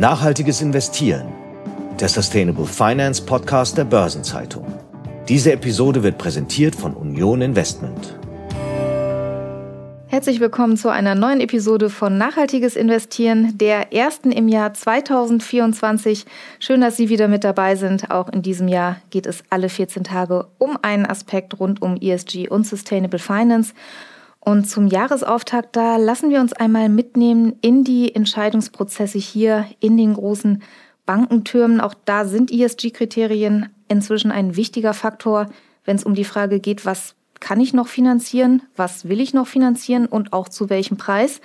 Nachhaltiges Investieren. Der Sustainable Finance Podcast der Börsenzeitung. Diese Episode wird präsentiert von Union Investment. Herzlich willkommen zu einer neuen Episode von Nachhaltiges Investieren, der ersten im Jahr 2024. Schön, dass Sie wieder mit dabei sind. Auch in diesem Jahr geht es alle 14 Tage um einen Aspekt rund um ESG und Sustainable Finance. Und zum Jahresauftakt, da lassen wir uns einmal mitnehmen in die Entscheidungsprozesse hier in den großen Bankentürmen. Auch da sind ESG-Kriterien inzwischen ein wichtiger Faktor, wenn es um die Frage geht, was kann ich noch finanzieren, was will ich noch finanzieren und auch zu welchem Preis.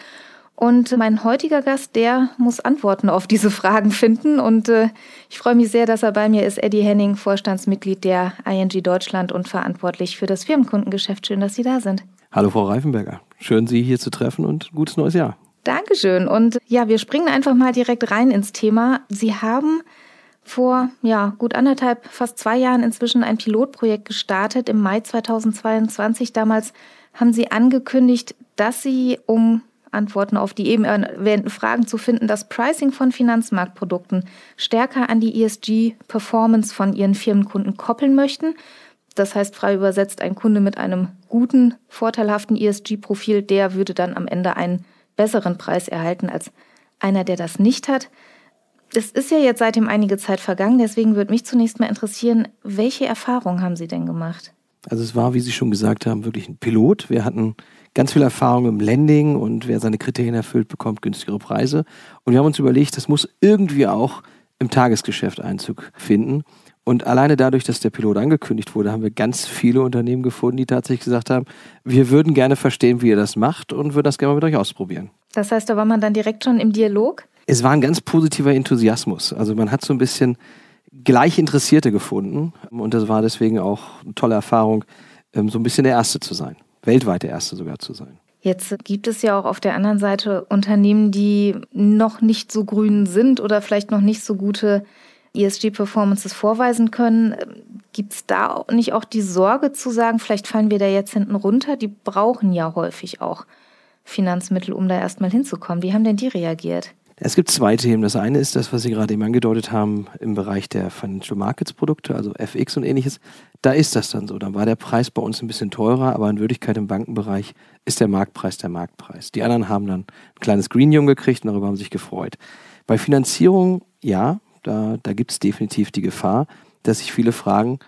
Und mein heutiger Gast, der muss Antworten auf diese Fragen finden. Und äh, ich freue mich sehr, dass er bei mir ist. Eddie Henning, Vorstandsmitglied der ING Deutschland und verantwortlich für das Firmenkundengeschäft. Schön, dass Sie da sind. Hallo Frau Reifenberger, schön Sie hier zu treffen und gutes neues Jahr. Dankeschön. Und ja, wir springen einfach mal direkt rein ins Thema. Sie haben vor ja, gut anderthalb, fast zwei Jahren inzwischen ein Pilotprojekt gestartet im Mai 2022. Damals haben Sie angekündigt, dass Sie, um Antworten auf die eben erwähnten Fragen zu finden, das Pricing von Finanzmarktprodukten stärker an die ESG-Performance von Ihren Firmenkunden koppeln möchten. Das heißt, frei übersetzt, ein Kunde mit einem guten, vorteilhaften ESG-Profil, der würde dann am Ende einen besseren Preis erhalten als einer, der das nicht hat. Es ist ja jetzt seitdem einige Zeit vergangen, deswegen würde mich zunächst mal interessieren, welche Erfahrungen haben Sie denn gemacht? Also es war, wie Sie schon gesagt haben, wirklich ein Pilot. Wir hatten ganz viel Erfahrung im Lending und wer seine Kriterien erfüllt, bekommt günstigere Preise. Und wir haben uns überlegt, das muss irgendwie auch im Tagesgeschäft Einzug finden. Und alleine dadurch, dass der Pilot angekündigt wurde, haben wir ganz viele Unternehmen gefunden, die tatsächlich gesagt haben, wir würden gerne verstehen, wie ihr das macht und würden das gerne mal mit euch ausprobieren. Das heißt, da war man dann direkt schon im Dialog? Es war ein ganz positiver Enthusiasmus. Also man hat so ein bisschen gleich Interessierte gefunden und das war deswegen auch eine tolle Erfahrung, ähm, so ein bisschen der Erste zu sein, weltweit der Erste sogar zu sein. Jetzt gibt es ja auch auf der anderen Seite Unternehmen, die noch nicht so grün sind oder vielleicht noch nicht so gute ESG-Performances vorweisen können. Gibt es da nicht auch die Sorge zu sagen, vielleicht fallen wir da jetzt hinten runter? Die brauchen ja häufig auch Finanzmittel, um da erstmal hinzukommen. Wie haben denn die reagiert? Es gibt zwei Themen. Das eine ist das, was Sie gerade eben angedeutet haben im Bereich der Financial Markets Produkte, also FX und ähnliches. Da ist das dann so. Da war der Preis bei uns ein bisschen teurer, aber in Wirklichkeit im Bankenbereich ist der Marktpreis der Marktpreis. Die anderen haben dann ein kleines Greenium gekriegt und darüber haben sich gefreut. Bei Finanzierung, ja, da, da gibt es definitiv die Gefahr, dass sich viele fragen,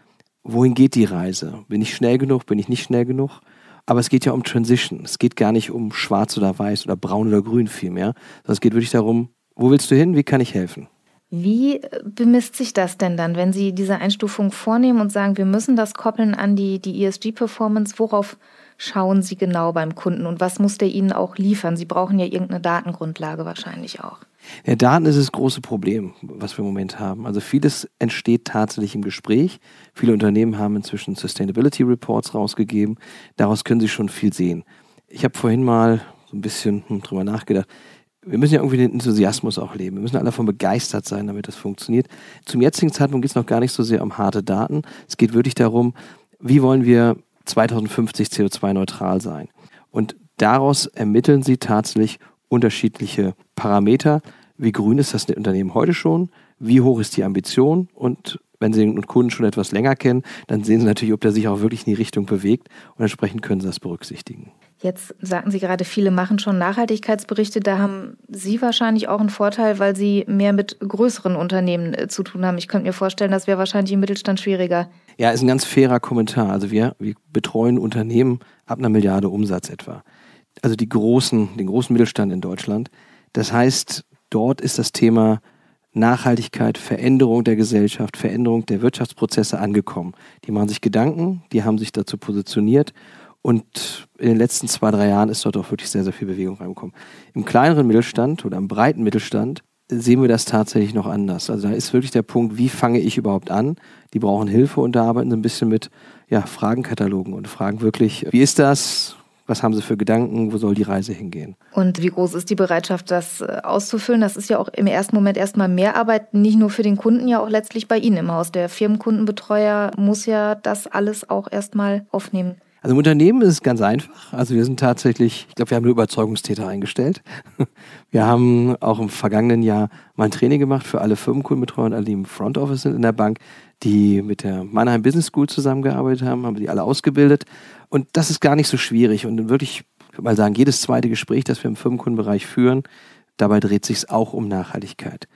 wohin geht die Reise? Bin ich schnell genug? Bin ich nicht schnell genug? Aber es geht ja um Transition. Es geht gar nicht um schwarz oder weiß oder braun oder grün vielmehr, es geht wirklich darum, wo willst du hin? Wie kann ich helfen? Wie bemisst sich das denn dann, wenn Sie diese Einstufung vornehmen und sagen, wir müssen das koppeln an die, die ESG-Performance? Worauf schauen Sie genau beim Kunden und was muss der Ihnen auch liefern? Sie brauchen ja irgendeine Datengrundlage wahrscheinlich auch. Ja, Daten ist das große Problem, was wir im Moment haben. Also vieles entsteht tatsächlich im Gespräch. Viele Unternehmen haben inzwischen Sustainability Reports rausgegeben. Daraus können sie schon viel sehen. Ich habe vorhin mal so ein bisschen hm, drüber nachgedacht. Wir müssen ja irgendwie den Enthusiasmus auch leben. Wir müssen alle davon begeistert sein, damit das funktioniert. Zum jetzigen Zeitpunkt geht es noch gar nicht so sehr um harte Daten. Es geht wirklich darum, wie wollen wir 2050 CO2-neutral sein. Und daraus ermitteln sie tatsächlich unterschiedliche Parameter. Wie grün ist das Unternehmen heute schon? Wie hoch ist die Ambition? Und wenn Sie den Kunden schon etwas länger kennen, dann sehen Sie natürlich, ob der sich auch wirklich in die Richtung bewegt und entsprechend können Sie das berücksichtigen. Jetzt sagten Sie gerade, viele machen schon Nachhaltigkeitsberichte. Da haben Sie wahrscheinlich auch einen Vorteil, weil Sie mehr mit größeren Unternehmen äh, zu tun haben. Ich könnte mir vorstellen, das wäre wahrscheinlich im Mittelstand schwieriger. Ja, ist ein ganz fairer Kommentar. Also wir, wir betreuen Unternehmen ab einer Milliarde Umsatz etwa also die großen, den großen Mittelstand in Deutschland. Das heißt, dort ist das Thema Nachhaltigkeit, Veränderung der Gesellschaft, Veränderung der Wirtschaftsprozesse angekommen. Die machen sich Gedanken, die haben sich dazu positioniert und in den letzten zwei, drei Jahren ist dort auch wirklich sehr, sehr viel Bewegung reingekommen. Im kleineren Mittelstand oder im breiten Mittelstand sehen wir das tatsächlich noch anders. Also da ist wirklich der Punkt, wie fange ich überhaupt an? Die brauchen Hilfe und da arbeiten sie ein bisschen mit ja, Fragenkatalogen und fragen wirklich, wie ist das? Was haben Sie für Gedanken? Wo soll die Reise hingehen? Und wie groß ist die Bereitschaft, das äh, auszufüllen? Das ist ja auch im ersten Moment erstmal mehr Arbeit, nicht nur für den Kunden, ja auch letztlich bei Ihnen im Haus. Der Firmenkundenbetreuer muss ja das alles auch erstmal aufnehmen. Also im Unternehmen ist es ganz einfach. Also wir sind tatsächlich, ich glaube, wir haben eine Überzeugungstäter eingestellt. Wir haben auch im vergangenen Jahr mal ein Training gemacht für alle Firmenkundenbetreuer und alle, die im Front Office sind in der Bank, die mit der Mannheim Business School zusammengearbeitet haben, haben die alle ausgebildet. Und das ist gar nicht so schwierig. Und wirklich, ich würde mal sagen, jedes zweite Gespräch, das wir im Firmenkundenbereich führen, dabei dreht sich auch um Nachhaltigkeit.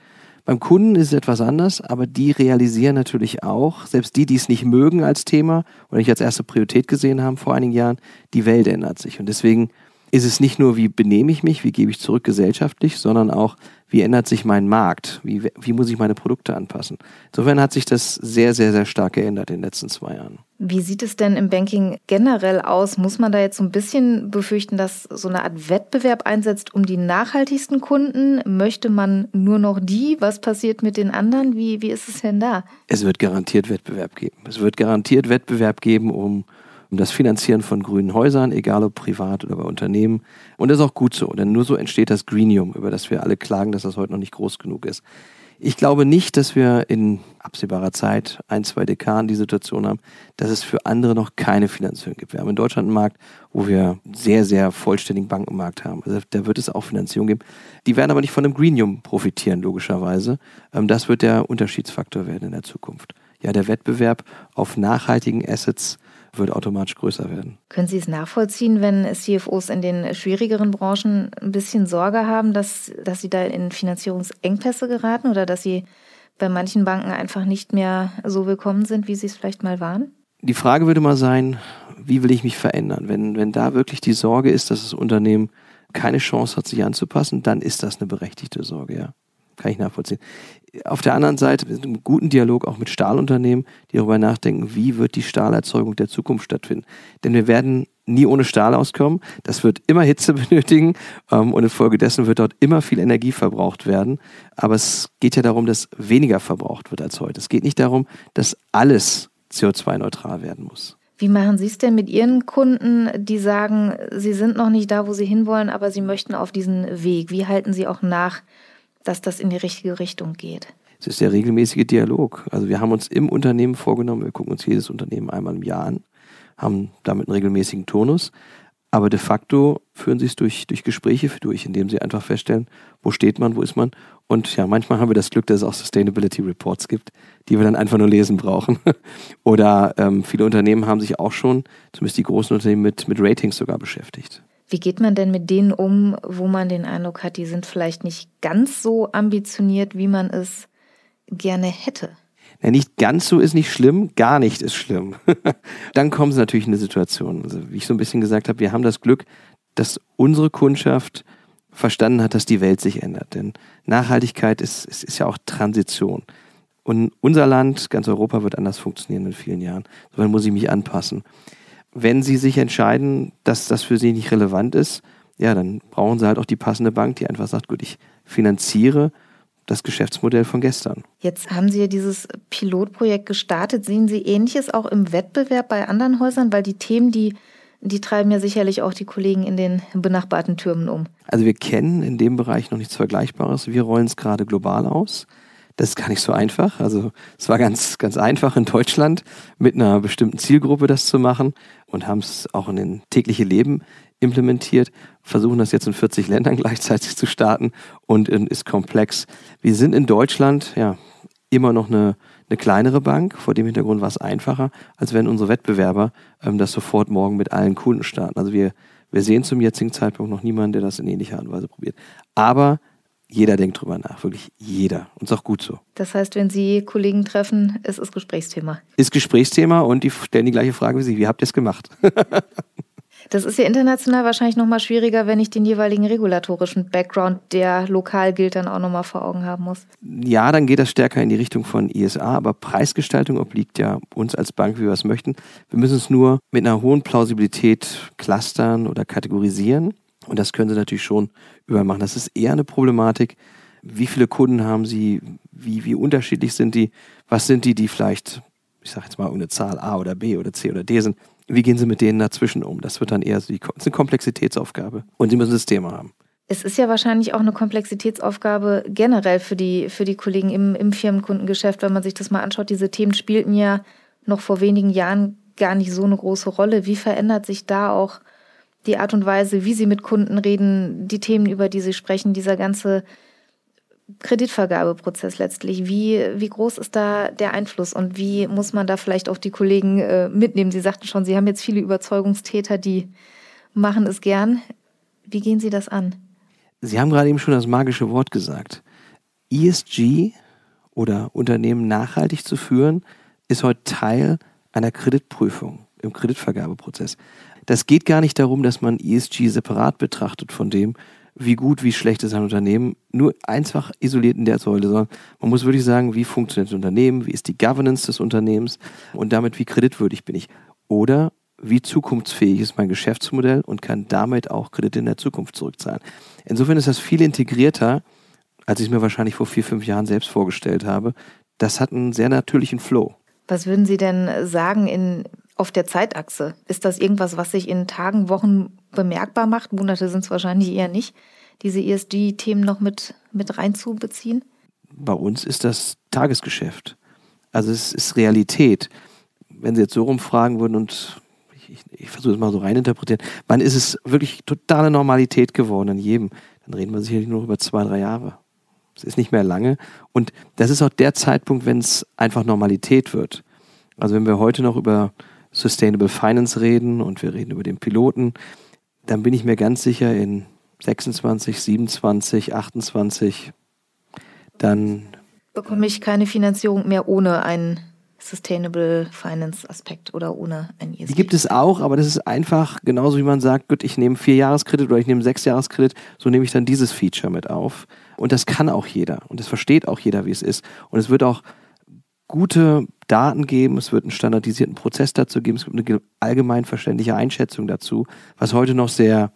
Beim Kunden ist es etwas anders, aber die realisieren natürlich auch, selbst die, die es nicht mögen als Thema oder nicht als erste Priorität gesehen haben vor einigen Jahren, die Welt ändert sich. Und deswegen ist es nicht nur, wie benehme ich mich, wie gebe ich zurück gesellschaftlich, sondern auch, wie ändert sich mein Markt, wie, wie muss ich meine Produkte anpassen. Insofern hat sich das sehr, sehr, sehr stark geändert in den letzten zwei Jahren. Wie sieht es denn im Banking generell aus? Muss man da jetzt so ein bisschen befürchten, dass so eine Art Wettbewerb einsetzt um die nachhaltigsten Kunden? Möchte man nur noch die? Was passiert mit den anderen? Wie, wie ist es denn da? Es wird garantiert Wettbewerb geben. Es wird garantiert Wettbewerb geben um, um das Finanzieren von grünen Häusern, egal ob privat oder bei Unternehmen. Und das ist auch gut so, denn nur so entsteht das Greenium, über das wir alle klagen, dass das heute noch nicht groß genug ist. Ich glaube nicht, dass wir in absehbarer Zeit, ein, zwei Dekaden, die Situation haben, dass es für andere noch keine Finanzierung gibt. Wir haben in Deutschland einen Markt, wo wir sehr, sehr vollständigen Bankenmarkt haben. Also da wird es auch Finanzierung geben. Die werden aber nicht von einem Greenium profitieren, logischerweise. Ähm, das wird der Unterschiedsfaktor werden in der Zukunft. Ja, der Wettbewerb auf nachhaltigen Assets wird automatisch größer werden. Können Sie es nachvollziehen, wenn CFOs in den schwierigeren Branchen ein bisschen Sorge haben, dass, dass sie da in Finanzierungsengpässe geraten oder dass sie bei manchen Banken einfach nicht mehr so willkommen sind, wie sie es vielleicht mal waren? Die Frage würde mal sein, wie will ich mich verändern? Wenn, wenn da wirklich die Sorge ist, dass das Unternehmen keine Chance hat, sich anzupassen, dann ist das eine berechtigte Sorge, ja. Kann ich nachvollziehen. Auf der anderen Seite, wir sind im guten Dialog auch mit Stahlunternehmen, die darüber nachdenken, wie wird die Stahlerzeugung der Zukunft stattfinden. Denn wir werden nie ohne Stahl auskommen. Das wird immer Hitze benötigen ähm, und infolgedessen wird dort immer viel Energie verbraucht werden. Aber es geht ja darum, dass weniger verbraucht wird als heute. Es geht nicht darum, dass alles CO2-neutral werden muss. Wie machen Sie es denn mit Ihren Kunden, die sagen, sie sind noch nicht da, wo sie hinwollen, aber sie möchten auf diesen Weg? Wie halten Sie auch nach, dass das in die richtige Richtung geht? Es ist der regelmäßige Dialog. Also wir haben uns im Unternehmen vorgenommen, wir gucken uns jedes Unternehmen einmal im Jahr an, haben damit einen regelmäßigen Turnus. Aber de facto führen sie es durch, durch Gespräche durch, indem sie einfach feststellen, wo steht man, wo ist man. Und ja, manchmal haben wir das Glück, dass es auch Sustainability Reports gibt, die wir dann einfach nur lesen brauchen. Oder ähm, viele Unternehmen haben sich auch schon, zumindest die großen Unternehmen, mit, mit Ratings sogar beschäftigt. Wie geht man denn mit denen um, wo man den Eindruck hat, die sind vielleicht nicht ganz so ambitioniert, wie man es gerne hätte? Ja, nicht ganz so ist nicht schlimm, gar nicht ist schlimm. Dann kommen sie natürlich in eine Situation. Also, wie ich so ein bisschen gesagt habe, wir haben das Glück, dass unsere Kundschaft verstanden hat, dass die Welt sich ändert. Denn Nachhaltigkeit ist, ist, ist ja auch Transition. Und unser Land, ganz Europa, wird anders funktionieren in vielen Jahren. Insofern muss ich mich anpassen wenn sie sich entscheiden, dass das für sie nicht relevant ist, ja, dann brauchen sie halt auch die passende Bank, die einfach sagt, gut, ich finanziere das Geschäftsmodell von gestern. Jetzt haben Sie ja dieses Pilotprojekt gestartet. Sehen Sie Ähnliches auch im Wettbewerb bei anderen Häusern? Weil die Themen, die, die treiben ja sicherlich auch die Kollegen in den benachbarten Türmen um. Also wir kennen in dem Bereich noch nichts Vergleichbares. Wir rollen es gerade global aus. Das ist gar nicht so einfach. Also es war ganz, ganz einfach in Deutschland mit einer bestimmten Zielgruppe das zu machen und haben es auch in den tägliche Leben implementiert, versuchen das jetzt in 40 Ländern gleichzeitig zu starten und ist komplex. Wir sind in Deutschland ja immer noch eine, eine kleinere Bank. Vor dem Hintergrund war es einfacher, als wenn unsere Wettbewerber ähm, das sofort morgen mit allen Kunden starten. Also wir, wir sehen zum jetzigen Zeitpunkt noch niemanden, der das in ähnlicher Art und Weise probiert. Aber jeder denkt drüber nach, wirklich jeder. Und ist auch gut so. Das heißt, wenn Sie Kollegen treffen, ist es Gesprächsthema. Ist Gesprächsthema und die stellen die gleiche Frage wie Sie. Wie habt ihr es gemacht? das ist ja international wahrscheinlich nochmal schwieriger, wenn ich den jeweiligen regulatorischen Background, der lokal gilt, dann auch nochmal vor Augen haben muss. Ja, dann geht das stärker in die Richtung von ISA, aber Preisgestaltung obliegt ja uns als Bank, wie wir es möchten. Wir müssen es nur mit einer hohen Plausibilität clustern oder kategorisieren. Und das können Sie natürlich schon übermachen. Das ist eher eine Problematik. Wie viele Kunden haben Sie? Wie, wie unterschiedlich sind die? Was sind die, die vielleicht, ich sage jetzt mal, eine Zahl A oder B oder C oder D sind? Wie gehen Sie mit denen dazwischen um? Das wird dann eher so die, eine Komplexitätsaufgabe. Und Sie müssen das Thema haben. Es ist ja wahrscheinlich auch eine Komplexitätsaufgabe generell für die, für die Kollegen im, im Firmenkundengeschäft, wenn man sich das mal anschaut. Diese Themen spielten ja noch vor wenigen Jahren gar nicht so eine große Rolle. Wie verändert sich da auch die Art und Weise, wie Sie mit Kunden reden, die Themen, über die Sie sprechen, dieser ganze Kreditvergabeprozess letztlich? Wie, wie groß ist da der Einfluss und wie muss man da vielleicht auch die Kollegen äh, mitnehmen? Sie sagten schon, Sie haben jetzt viele Überzeugungstäter, die machen es gern. Wie gehen Sie das an? Sie haben gerade eben schon das magische Wort gesagt. ESG oder Unternehmen nachhaltig zu führen, ist heute Teil einer Kreditprüfung im Kreditvergabeprozess. Das geht gar nicht darum, dass man ESG separat betrachtet von dem, wie gut, wie schlecht ist ein Unternehmen, nur einfach isoliert in der Säule, sondern man muss wirklich sagen, wie funktioniert das Unternehmen, wie ist die Governance des Unternehmens und damit, wie kreditwürdig bin ich. Oder wie zukunftsfähig ist mein Geschäftsmodell und kann damit auch Kredite in der Zukunft zurückzahlen. Insofern ist das viel integrierter, als ich es mir wahrscheinlich vor vier, fünf Jahren selbst vorgestellt habe. Das hat einen sehr natürlichen Flow. Was würden Sie denn sagen in, auf der Zeitachse? Ist das irgendwas, was sich in Tagen, Wochen bemerkbar macht? Monate sind es wahrscheinlich eher nicht, diese ESG-Themen noch mit, mit reinzubeziehen? Bei uns ist das Tagesgeschäft. Also es ist Realität. Wenn Sie jetzt so rumfragen würden und ich, ich versuche es mal so reininterpretieren, wann ist es wirklich totale Normalität geworden in jedem? Dann reden wir sicherlich nur über zwei, drei Jahre. Es ist nicht mehr lange. Und das ist auch der Zeitpunkt, wenn es einfach Normalität wird. Also wenn wir heute noch über Sustainable Finance reden und wir reden über den Piloten, dann bin ich mir ganz sicher in 26, 27, 28, dann bekomme ich keine Finanzierung mehr ohne einen Sustainable Finance Aspekt oder ohne ein ESG. Die gibt es auch, aber das ist einfach genauso wie man sagt, gut, ich nehme vier Jahreskredit oder ich nehme sechs Jahreskredit, so nehme ich dann dieses Feature mit auf. Und das kann auch jeder und das versteht auch jeder, wie es ist. Und es wird auch gute Daten geben, es wird einen standardisierten Prozess dazu geben, es gibt eine allgemein verständliche Einschätzung dazu, was heute noch sehr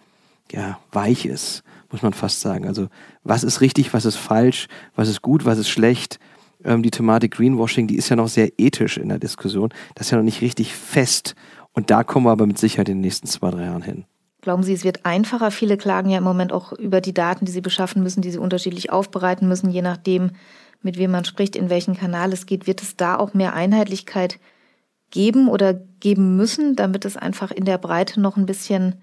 ja, weich ist, muss man fast sagen. Also was ist richtig, was ist falsch, was ist gut, was ist schlecht. Ähm, die Thematik Greenwashing, die ist ja noch sehr ethisch in der Diskussion. Das ist ja noch nicht richtig fest. Und da kommen wir aber mit Sicherheit in den nächsten zwei, drei Jahren hin. Glauben Sie, es wird einfacher? Viele klagen ja im Moment auch über die Daten, die sie beschaffen müssen, die sie unterschiedlich aufbereiten müssen, je nachdem, mit wem man spricht, in welchen Kanal es geht. Wird es da auch mehr Einheitlichkeit geben oder geben müssen, damit es einfach in der Breite noch ein bisschen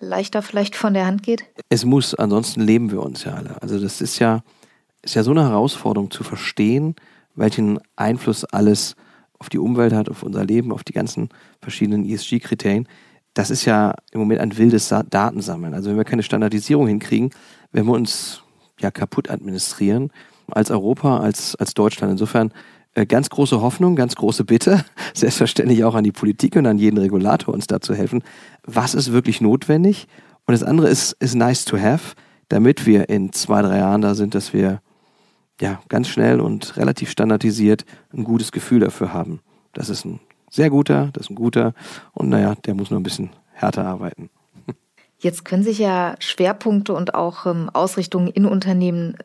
leichter vielleicht von der Hand geht? Es muss, ansonsten leben wir uns ja alle. Also das ist ja, ist ja so eine Herausforderung zu verstehen, welchen Einfluss alles auf die Umwelt hat, auf unser Leben, auf die ganzen verschiedenen ESG-Kriterien. Das ist ja im Moment ein wildes Datensammeln. Also wenn wir keine Standardisierung hinkriegen, werden wir uns ja kaputt administrieren als Europa, als, als Deutschland. Insofern äh, ganz große Hoffnung, ganz große Bitte, selbstverständlich auch an die Politik und an jeden Regulator, uns da zu helfen. Was ist wirklich notwendig? Und das andere ist, ist nice to have, damit wir in zwei, drei Jahren da sind, dass wir ja ganz schnell und relativ standardisiert ein gutes Gefühl dafür haben. Das ist ein sehr guter, das ist ein guter und naja, der muss nur ein bisschen härter arbeiten. Jetzt können sich ja Schwerpunkte und auch ähm, Ausrichtungen in Unternehmen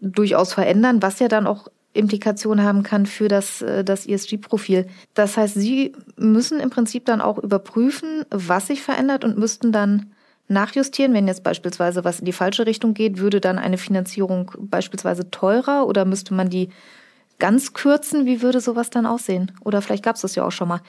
durchaus verändern, was ja dann auch Implikationen haben kann für das, äh, das ESG-Profil. Das heißt, Sie müssen im Prinzip dann auch überprüfen, was sich verändert und müssten dann nachjustieren, wenn jetzt beispielsweise was in die falsche Richtung geht, würde dann eine Finanzierung beispielsweise teurer oder müsste man die ganz kürzen? Wie würde sowas dann aussehen? Oder vielleicht gab es das ja auch schon mal.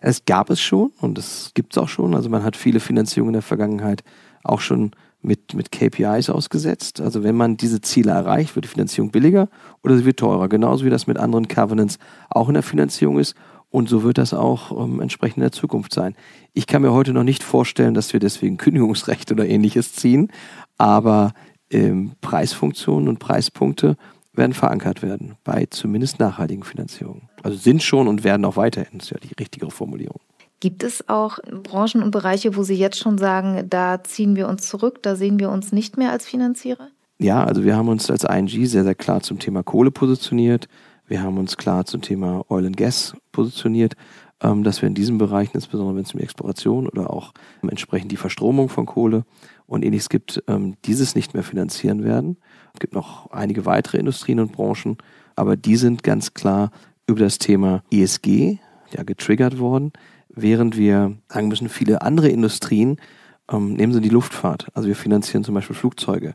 Es gab es schon und es gibt es auch schon. Also man hat viele Finanzierungen in der Vergangenheit auch schon mit, mit KPIs ausgesetzt. Also wenn man diese Ziele erreicht, wird die Finanzierung billiger oder sie wird teurer. Genauso wie das mit anderen Covenants auch in der Finanzierung ist. Und so wird das auch ähm, entsprechend in der Zukunft sein. Ich kann mir heute noch nicht vorstellen, dass wir deswegen Kündigungsrecht oder ähnliches ziehen, aber ähm, Preisfunktionen und Preispunkte werden verankert werden bei zumindest nachhaltigen Finanzierungen. Also sind schon und werden auch weiterhin. Das ist ja die richtige Formulierung. Gibt es auch Branchen und Bereiche, wo Sie jetzt schon sagen, da ziehen wir uns zurück, da sehen wir uns nicht mehr als Finanzierer? Ja, also wir haben uns als ING sehr, sehr klar zum Thema Kohle positioniert. Wir haben uns klar zum Thema Oil and Gas positioniert, ähm, dass wir in diesen Bereichen, insbesondere wenn es um die Exploration oder auch entsprechend die Verstromung von Kohle und ähnliches gibt, ähm, dieses nicht mehr finanzieren werden. Es gibt noch einige weitere Industrien und Branchen, aber die sind ganz klar über das Thema ESG ja getriggert worden während wir sagen müssen, viele andere Industrien, ähm, nehmen Sie die Luftfahrt. Also wir finanzieren zum Beispiel Flugzeuge.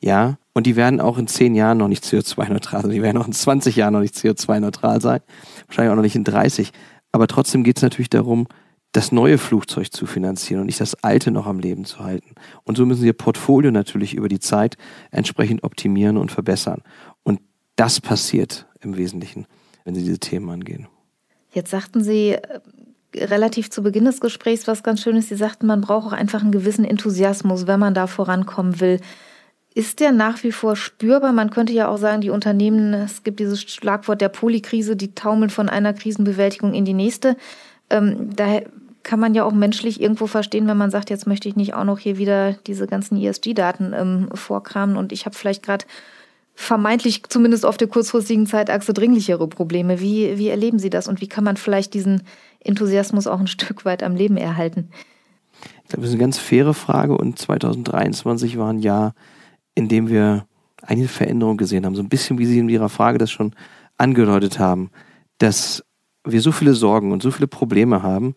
Ja, und die werden auch in zehn Jahren noch nicht CO2-neutral sein. Die werden auch in 20 Jahren noch nicht CO2-neutral sein. Wahrscheinlich auch noch nicht in 30. Aber trotzdem geht es natürlich darum, das neue Flugzeug zu finanzieren und nicht das alte noch am Leben zu halten. Und so müssen Sie Ihr Portfolio natürlich über die Zeit entsprechend optimieren und verbessern. Und das passiert im Wesentlichen, wenn Sie diese Themen angehen. Jetzt sagten Sie äh, relativ zu Beginn des Gesprächs was ganz Schönes. Sie sagten, man braucht auch einfach einen gewissen Enthusiasmus, wenn man da vorankommen will. Ist der nach wie vor spürbar? Man könnte ja auch sagen, die Unternehmen, es gibt dieses Schlagwort der Polykrise, die taumeln von einer Krisenbewältigung in die nächste. Ähm, da kann man ja auch menschlich irgendwo verstehen, wenn man sagt, jetzt möchte ich nicht auch noch hier wieder diese ganzen ESG-Daten ähm, vorkramen und ich habe vielleicht gerade vermeintlich zumindest auf der kurzfristigen Zeitachse dringlichere Probleme. Wie, wie erleben Sie das und wie kann man vielleicht diesen Enthusiasmus auch ein Stück weit am Leben erhalten? Ich glaube, das ist eine ganz faire Frage und 2023 war ein Jahr, in dem wir eine Veränderung gesehen haben. So ein bisschen, wie Sie in Ihrer Frage das schon angedeutet haben, dass wir so viele Sorgen und so viele Probleme haben,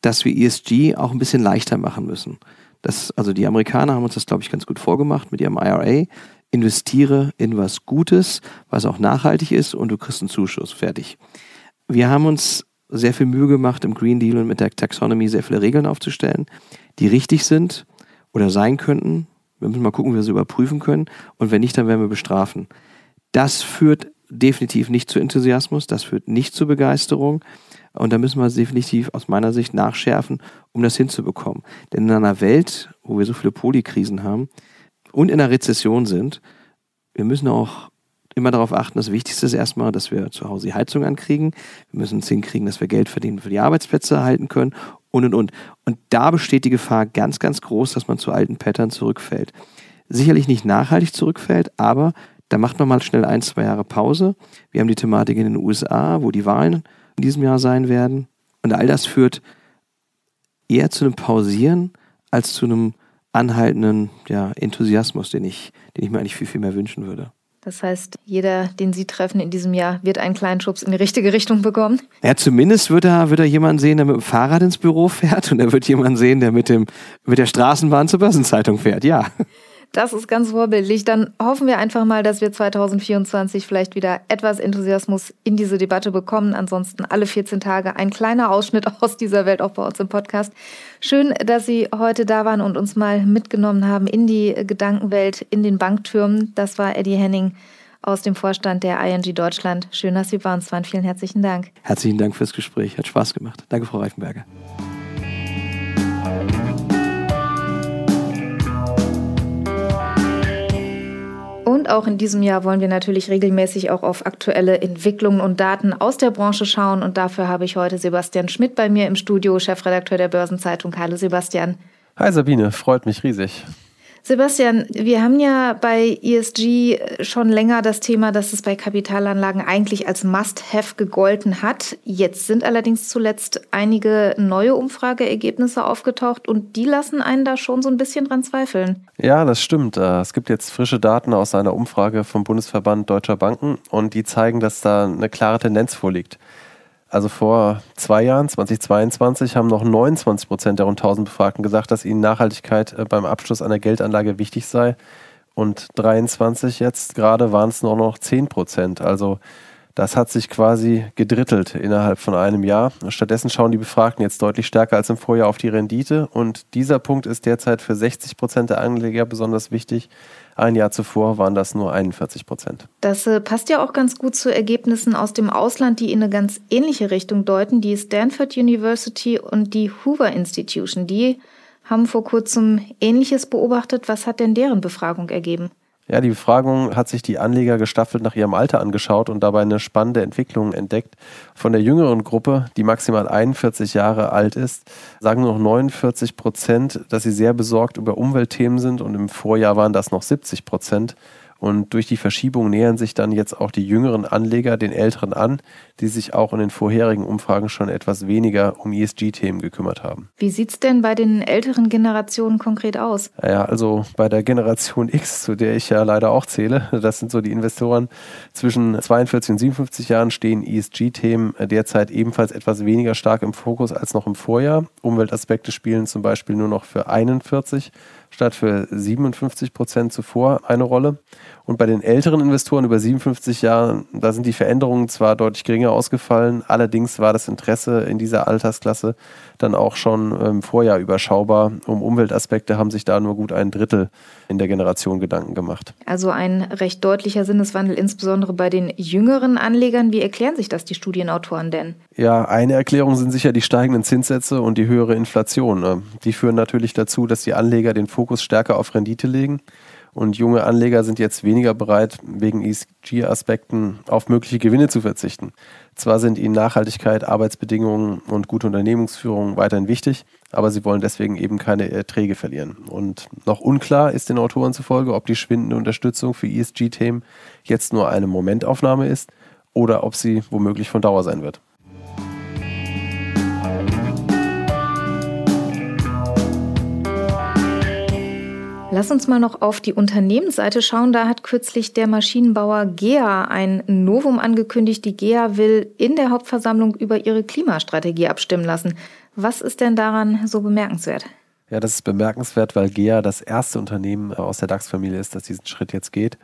dass wir ESG auch ein bisschen leichter machen müssen. Das, also die Amerikaner haben uns das, glaube ich, ganz gut vorgemacht mit ihrem IRA. Investiere in was Gutes, was auch nachhaltig ist und du kriegst einen Zuschuss. Fertig. Wir haben uns sehr viel Mühe gemacht, im Green Deal und mit der Taxonomy sehr viele Regeln aufzustellen, die richtig sind oder sein könnten, wir müssen mal gucken, wie wir sie überprüfen können. Und wenn nicht, dann werden wir bestrafen. Das führt definitiv nicht zu Enthusiasmus, das führt nicht zu Begeisterung. Und da müssen wir definitiv aus meiner Sicht nachschärfen, um das hinzubekommen. Denn in einer Welt, wo wir so viele Polykrisen haben und in einer Rezession sind, wir müssen auch immer darauf achten, das Wichtigste ist erstmal, dass wir zu Hause die Heizung ankriegen. Wir müssen es hinkriegen, dass wir Geld verdienen, für die Arbeitsplätze erhalten können und und und. Und da besteht die Gefahr ganz, ganz groß, dass man zu alten Pattern zurückfällt. Sicherlich nicht nachhaltig zurückfällt, aber da macht man mal schnell ein, zwei Jahre Pause. Wir haben die Thematik in den USA, wo die Wahlen in diesem Jahr sein werden. Und all das führt eher zu einem Pausieren als zu einem anhaltenden ja, Enthusiasmus, den ich, den ich mir eigentlich viel, viel mehr wünschen würde. Das heißt, jeder, den Sie treffen in diesem Jahr, wird einen kleinen Schubs in die richtige Richtung bekommen? Ja, zumindest wird er, wird er jemanden sehen, der mit dem Fahrrad ins Büro fährt und er wird jemanden sehen, der mit, dem, mit der Straßenbahn zur Börsenzeitung fährt, ja. Das ist ganz vorbildlich. Dann hoffen wir einfach mal, dass wir 2024 vielleicht wieder etwas Enthusiasmus in diese Debatte bekommen. Ansonsten alle 14 Tage ein kleiner Ausschnitt aus dieser Welt auch bei uns im Podcast. Schön, dass Sie heute da waren und uns mal mitgenommen haben in die Gedankenwelt, in den Banktürmen. Das war Eddie Henning aus dem Vorstand der ING Deutschland. Schön, dass Sie bei uns waren. Vielen herzlichen Dank. Herzlichen Dank fürs Gespräch. Hat Spaß gemacht. Danke, Frau Reifenberger. Auch in diesem Jahr wollen wir natürlich regelmäßig auch auf aktuelle Entwicklungen und Daten aus der Branche schauen. Und dafür habe ich heute Sebastian Schmidt bei mir im Studio, Chefredakteur der Börsenzeitung. Hallo Sebastian. Hi Sabine, freut mich riesig. Sebastian, wir haben ja bei ESG schon länger das Thema, dass es bei Kapitalanlagen eigentlich als Must-Have gegolten hat. Jetzt sind allerdings zuletzt einige neue Umfrageergebnisse aufgetaucht und die lassen einen da schon so ein bisschen dran zweifeln. Ja, das stimmt. Äh, es gibt jetzt frische Daten aus einer Umfrage vom Bundesverband Deutscher Banken und die zeigen, dass da eine klare Tendenz vorliegt. Also vor zwei Jahren, 2022, haben noch 29 Prozent der rund 1000 Befragten gesagt, dass ihnen Nachhaltigkeit äh, beim Abschluss einer Geldanlage wichtig sei. Und 23 jetzt gerade waren es nur noch 10 Prozent. Also das hat sich quasi gedrittelt innerhalb von einem Jahr. Stattdessen schauen die Befragten jetzt deutlich stärker als im Vorjahr auf die Rendite. Und dieser Punkt ist derzeit für 60 Prozent der Anleger besonders wichtig. Ein Jahr zuvor waren das nur 41 Prozent. Das äh, passt ja auch ganz gut zu Ergebnissen aus dem Ausland, die in eine ganz ähnliche Richtung deuten. Die Stanford University und die Hoover Institution, die haben vor kurzem Ähnliches beobachtet. Was hat denn deren Befragung ergeben? Ja, die Befragung hat sich die Anleger gestaffelt nach ihrem Alter angeschaut und dabei eine spannende Entwicklung entdeckt. Von der jüngeren Gruppe, die maximal 41 Jahre alt ist, sagen nur noch 49 Prozent, dass sie sehr besorgt über Umweltthemen sind und im Vorjahr waren das noch 70 Prozent. Und durch die Verschiebung nähern sich dann jetzt auch die jüngeren Anleger den älteren an, die sich auch in den vorherigen Umfragen schon etwas weniger um ESG-Themen gekümmert haben. Wie sieht es denn bei den älteren Generationen konkret aus? Ja, also bei der Generation X, zu der ich ja leider auch zähle, das sind so die Investoren zwischen 42 und 57 Jahren, stehen ESG-Themen derzeit ebenfalls etwas weniger stark im Fokus als noch im Vorjahr. Umweltaspekte spielen zum Beispiel nur noch für 41 statt für 57 Prozent zuvor eine Rolle. Und bei den älteren Investoren über 57 Jahren, da sind die Veränderungen zwar deutlich geringer ausgefallen, allerdings war das Interesse in dieser Altersklasse dann auch schon im Vorjahr überschaubar. Um Umweltaspekte haben sich da nur gut ein Drittel in der Generation Gedanken gemacht. Also ein recht deutlicher Sinneswandel, insbesondere bei den jüngeren Anlegern. Wie erklären sich das die Studienautoren denn? Ja, eine Erklärung sind sicher die steigenden Zinssätze und die höhere Inflation. Die führen natürlich dazu, dass die Anleger den Fokus stärker auf Rendite legen. Und junge Anleger sind jetzt weniger bereit, wegen ESG-Aspekten auf mögliche Gewinne zu verzichten. Zwar sind ihnen Nachhaltigkeit, Arbeitsbedingungen und gute Unternehmensführung weiterhin wichtig, aber sie wollen deswegen eben keine Erträge verlieren. Und noch unklar ist den Autoren zufolge, ob die schwindende Unterstützung für ESG-Themen jetzt nur eine Momentaufnahme ist oder ob sie womöglich von Dauer sein wird. Lass uns mal noch auf die Unternehmensseite schauen. Da hat kürzlich der Maschinenbauer GEA ein Novum angekündigt. Die GEA will in der Hauptversammlung über ihre Klimastrategie abstimmen lassen. Was ist denn daran so bemerkenswert? Ja, das ist bemerkenswert, weil GEA das erste Unternehmen aus der DAX-Familie ist, das diesen Schritt jetzt geht.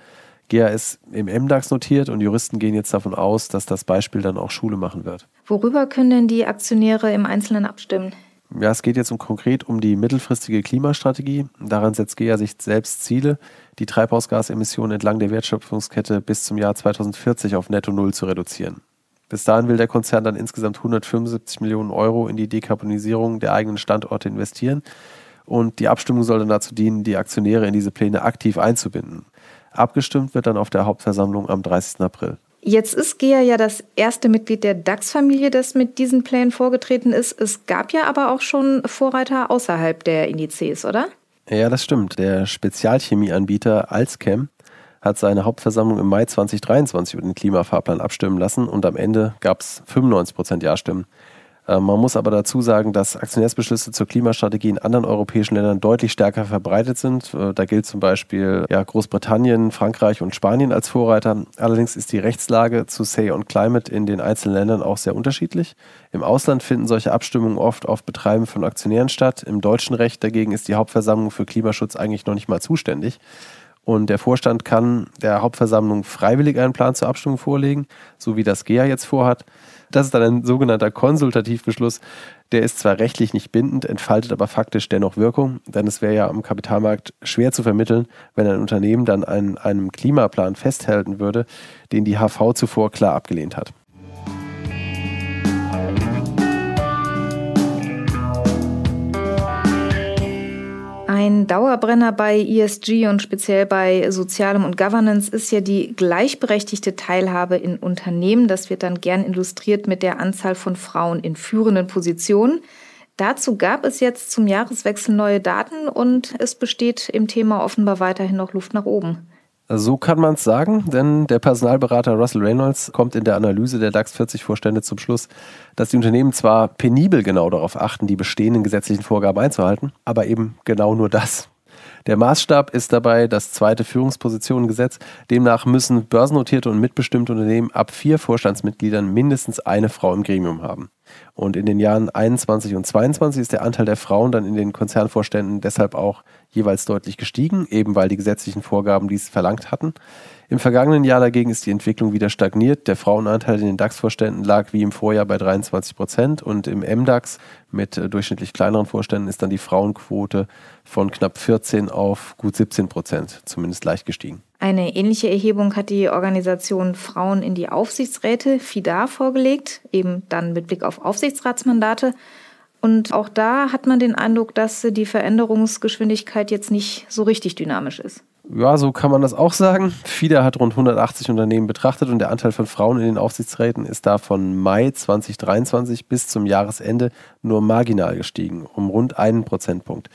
GEA ist im MDAX notiert und Juristen gehen jetzt davon aus, dass das Beispiel dann auch Schule machen wird. Worüber können denn die Aktionäre im Einzelnen abstimmen? Ja, es geht jetzt um, konkret um die mittelfristige Klimastrategie. Daran setzt GEA sich selbst Ziele, die Treibhausgasemissionen entlang der Wertschöpfungskette bis zum Jahr 2040 auf Netto Null zu reduzieren. Bis dahin will der Konzern dann insgesamt 175 Millionen Euro in die Dekarbonisierung der eigenen Standorte investieren. Und die Abstimmung soll dann dazu dienen, die Aktionäre in diese Pläne aktiv einzubinden. Abgestimmt wird dann auf der Hauptversammlung am 30. April. Jetzt ist GEA ja das erste Mitglied der DAX-Familie, das mit diesen Plänen vorgetreten ist. Es gab ja aber auch schon Vorreiter außerhalb der Indizes, oder? Ja, das stimmt. Der Spezialchemieanbieter Alzchem hat seine Hauptversammlung im Mai 2023 über den Klimafahrplan abstimmen lassen und am Ende gab es 95 Prozent Ja-Stimmen. Äh, man muss aber dazu sagen, dass Aktionärsbeschlüsse zur Klimastrategie in anderen europäischen Ländern deutlich stärker verbreitet sind. Äh, da gilt zum Beispiel ja, Großbritannien, Frankreich und Spanien als Vorreiter. Allerdings ist die Rechtslage zu Say on Climate in den einzelnen Ländern auch sehr unterschiedlich. Im Ausland finden solche Abstimmungen oft auf Betreiben von Aktionären statt. Im deutschen Recht dagegen ist die Hauptversammlung für Klimaschutz eigentlich noch nicht mal zuständig. Und der Vorstand kann der Hauptversammlung freiwillig einen Plan zur Abstimmung vorlegen, so wie das GEA jetzt vorhat. Das ist dann ein sogenannter Konsultativbeschluss. Der ist zwar rechtlich nicht bindend, entfaltet aber faktisch dennoch Wirkung, denn es wäre ja am Kapitalmarkt schwer zu vermitteln, wenn ein Unternehmen dann an einem Klimaplan festhalten würde, den die HV zuvor klar abgelehnt hat. Dauerbrenner bei ESG und speziell bei Sozialem und Governance ist ja die gleichberechtigte Teilhabe in Unternehmen. Das wird dann gern illustriert mit der Anzahl von Frauen in führenden Positionen. Dazu gab es jetzt zum Jahreswechsel neue Daten und es besteht im Thema offenbar weiterhin noch Luft nach oben. So kann man es sagen, denn der Personalberater Russell Reynolds kommt in der Analyse der DAX 40 Vorstände zum Schluss, dass die Unternehmen zwar penibel genau darauf achten, die bestehenden gesetzlichen Vorgaben einzuhalten, aber eben genau nur das. Der Maßstab ist dabei das zweite Führungspositionengesetz. Demnach müssen börsennotierte und mitbestimmte Unternehmen ab vier Vorstandsmitgliedern mindestens eine Frau im Gremium haben. Und in den Jahren 21 und 22 ist der Anteil der Frauen dann in den Konzernvorständen deshalb auch jeweils deutlich gestiegen, eben weil die gesetzlichen Vorgaben dies verlangt hatten. Im vergangenen Jahr dagegen ist die Entwicklung wieder stagniert. Der Frauenanteil in den DAX-Vorständen lag wie im Vorjahr bei 23 Prozent und im MDAX mit äh, durchschnittlich kleineren Vorständen ist dann die Frauenquote von knapp 14 auf gut 17 Prozent, zumindest leicht gestiegen. Eine ähnliche Erhebung hat die Organisation Frauen in die Aufsichtsräte FIDA vorgelegt, eben dann mit Blick auf Aufsichtsratsmandate. Und auch da hat man den Eindruck, dass die Veränderungsgeschwindigkeit jetzt nicht so richtig dynamisch ist. Ja, so kann man das auch sagen. FIDA hat rund 180 Unternehmen betrachtet und der Anteil von Frauen in den Aufsichtsräten ist da von Mai 2023 bis zum Jahresende nur marginal gestiegen, um rund einen Prozentpunkt.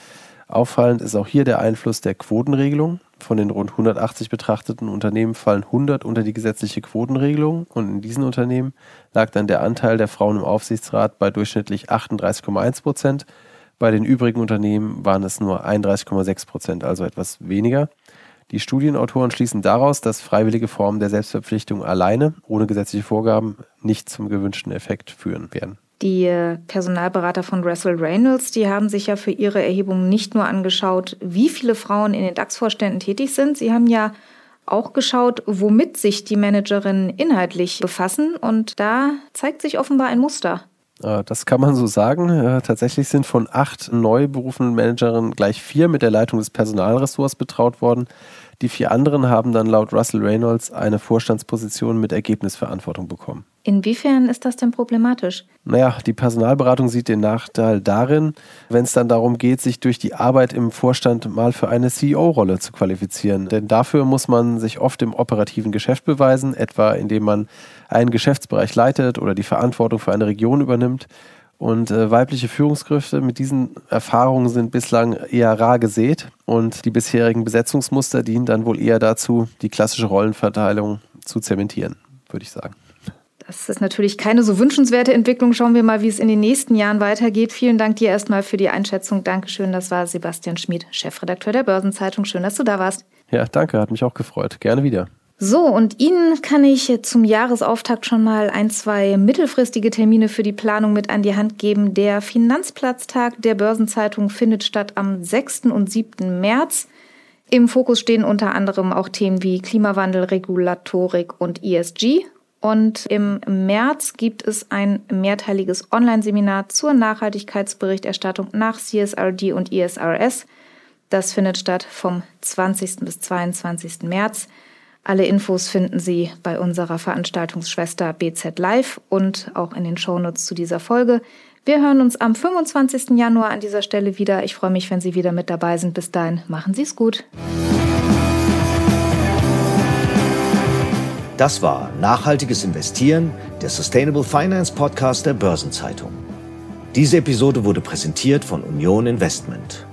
Auffallend ist auch hier der Einfluss der Quotenregelung. Von den rund 180 betrachteten Unternehmen fallen 100 unter die gesetzliche Quotenregelung und in diesen Unternehmen lag dann der Anteil der Frauen im Aufsichtsrat bei durchschnittlich 38,1 Prozent. Bei den übrigen Unternehmen waren es nur 31,6 Prozent, also etwas weniger. Die Studienautoren schließen daraus, dass freiwillige Formen der Selbstverpflichtung alleine, ohne gesetzliche Vorgaben, nicht zum gewünschten Effekt führen werden. Die Personalberater von Russell Reynolds, die haben sich ja für ihre Erhebung nicht nur angeschaut, wie viele Frauen in den DAX-Vorständen tätig sind, sie haben ja auch geschaut, womit sich die Managerinnen inhaltlich befassen. Und da zeigt sich offenbar ein Muster. Äh, das kann man so sagen. Äh, tatsächlich sind von acht neu berufenen Managerinnen gleich vier mit der Leitung des Personalressorts betraut worden. Die vier anderen haben dann laut Russell Reynolds eine Vorstandsposition mit Ergebnisverantwortung bekommen. Inwiefern ist das denn problematisch? Naja, die Personalberatung sieht den Nachteil darin, wenn es dann darum geht, sich durch die Arbeit im Vorstand mal für eine CEO-Rolle zu qualifizieren. Denn dafür muss man sich oft im operativen Geschäft beweisen, etwa indem man einen Geschäftsbereich leitet oder die Verantwortung für eine Region übernimmt. Und äh, weibliche Führungskräfte mit diesen Erfahrungen sind bislang eher rar gesät und die bisherigen Besetzungsmuster dienen dann wohl eher dazu, die klassische Rollenverteilung zu zementieren, würde ich sagen. Das ist natürlich keine so wünschenswerte Entwicklung. Schauen wir mal, wie es in den nächsten Jahren weitergeht. Vielen Dank dir erstmal für die Einschätzung. Dankeschön. Das war Sebastian Schmid, Chefredakteur der Börsenzeitung. Schön, dass du da warst. Ja, danke. Hat mich auch gefreut. Gerne wieder. So, und Ihnen kann ich zum Jahresauftakt schon mal ein, zwei mittelfristige Termine für die Planung mit an die Hand geben. Der Finanzplatztag der Börsenzeitung findet statt am 6. und 7. März. Im Fokus stehen unter anderem auch Themen wie Klimawandel, Regulatorik und ESG. Und im März gibt es ein mehrteiliges Online-Seminar zur Nachhaltigkeitsberichterstattung nach CSRD und ESRS. Das findet statt vom 20. bis 22. März. Alle Infos finden Sie bei unserer Veranstaltungsschwester BZ Live und auch in den Shownotes zu dieser Folge. Wir hören uns am 25. Januar an dieser Stelle wieder. Ich freue mich, wenn Sie wieder mit dabei sind. Bis dahin, machen Sie es gut. Das war Nachhaltiges Investieren, der Sustainable Finance Podcast der Börsenzeitung. Diese Episode wurde präsentiert von Union Investment.